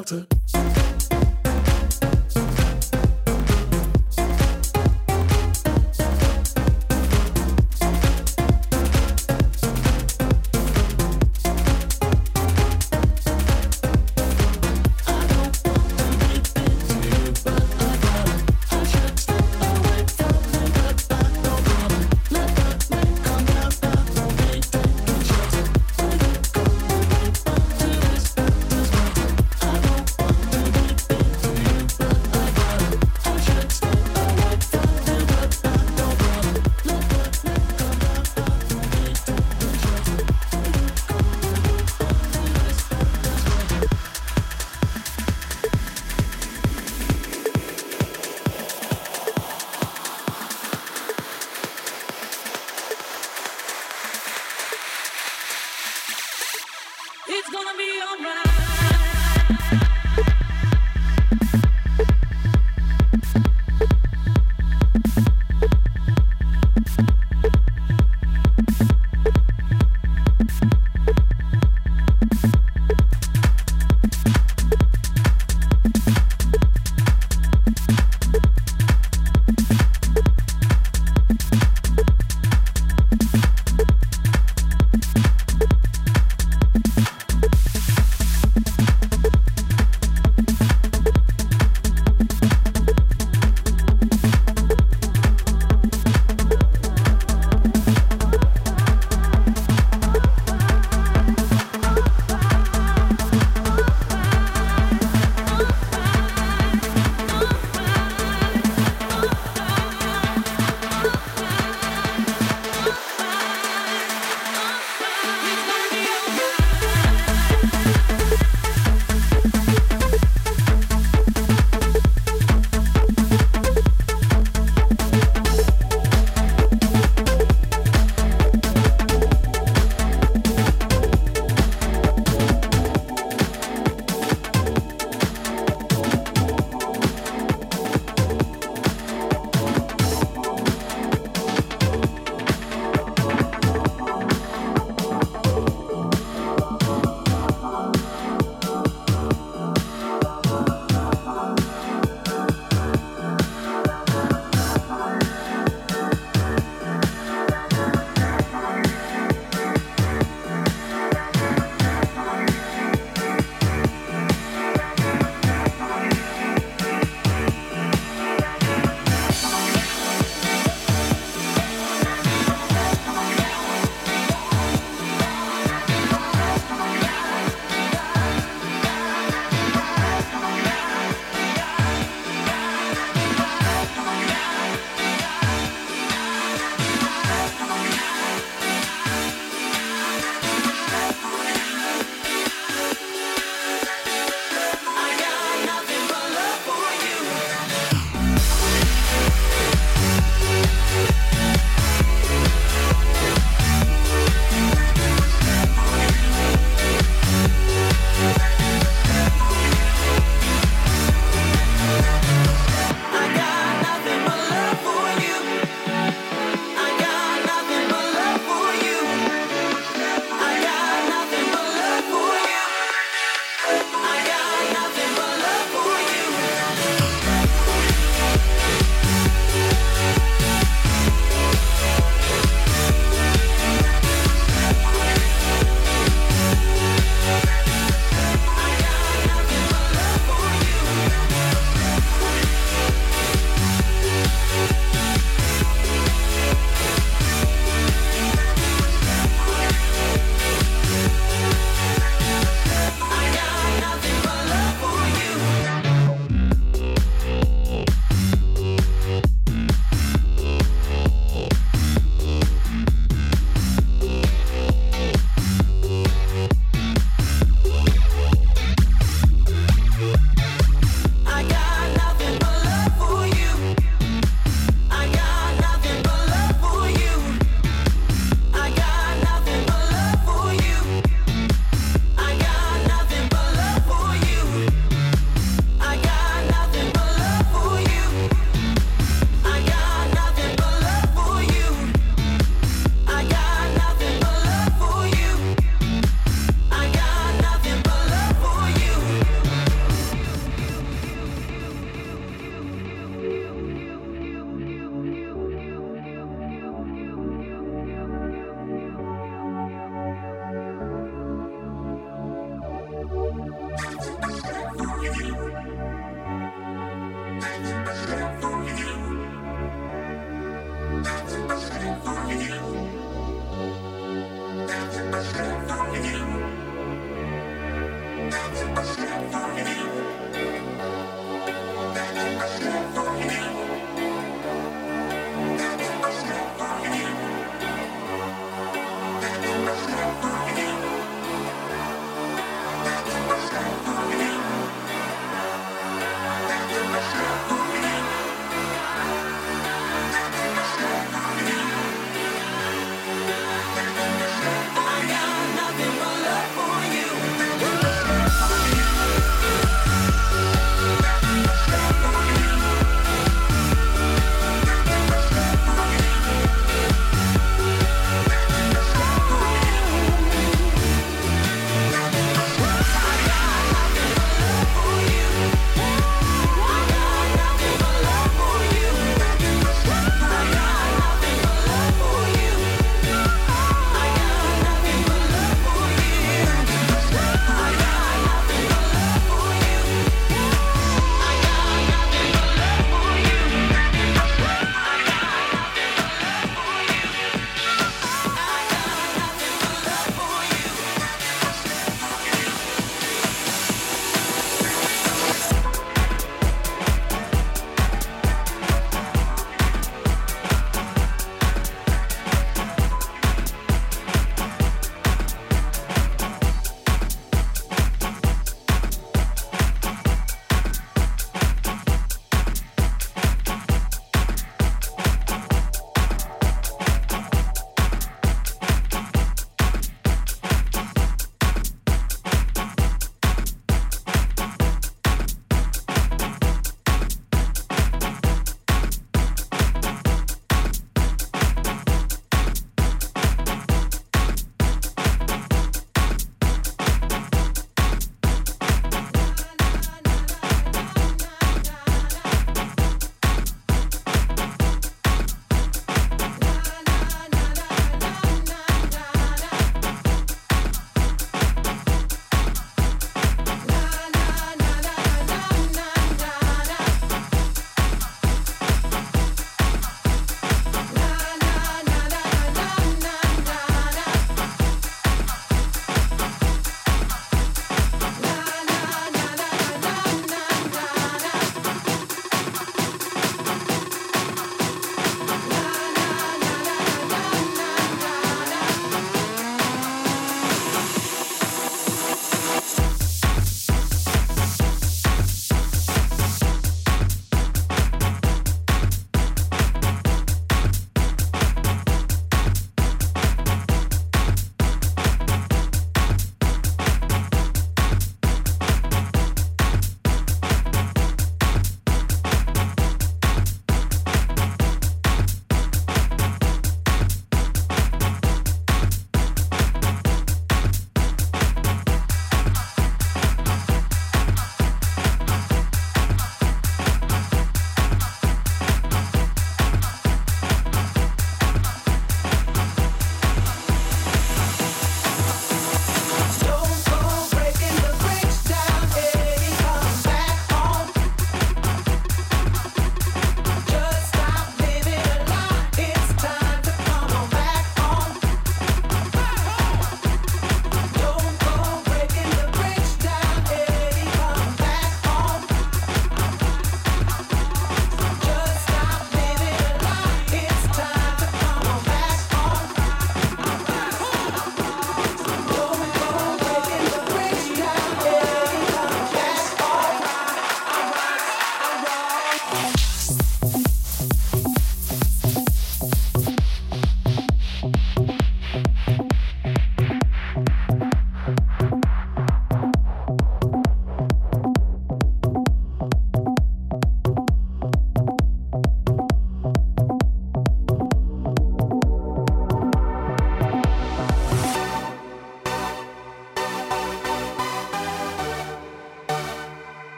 shelter.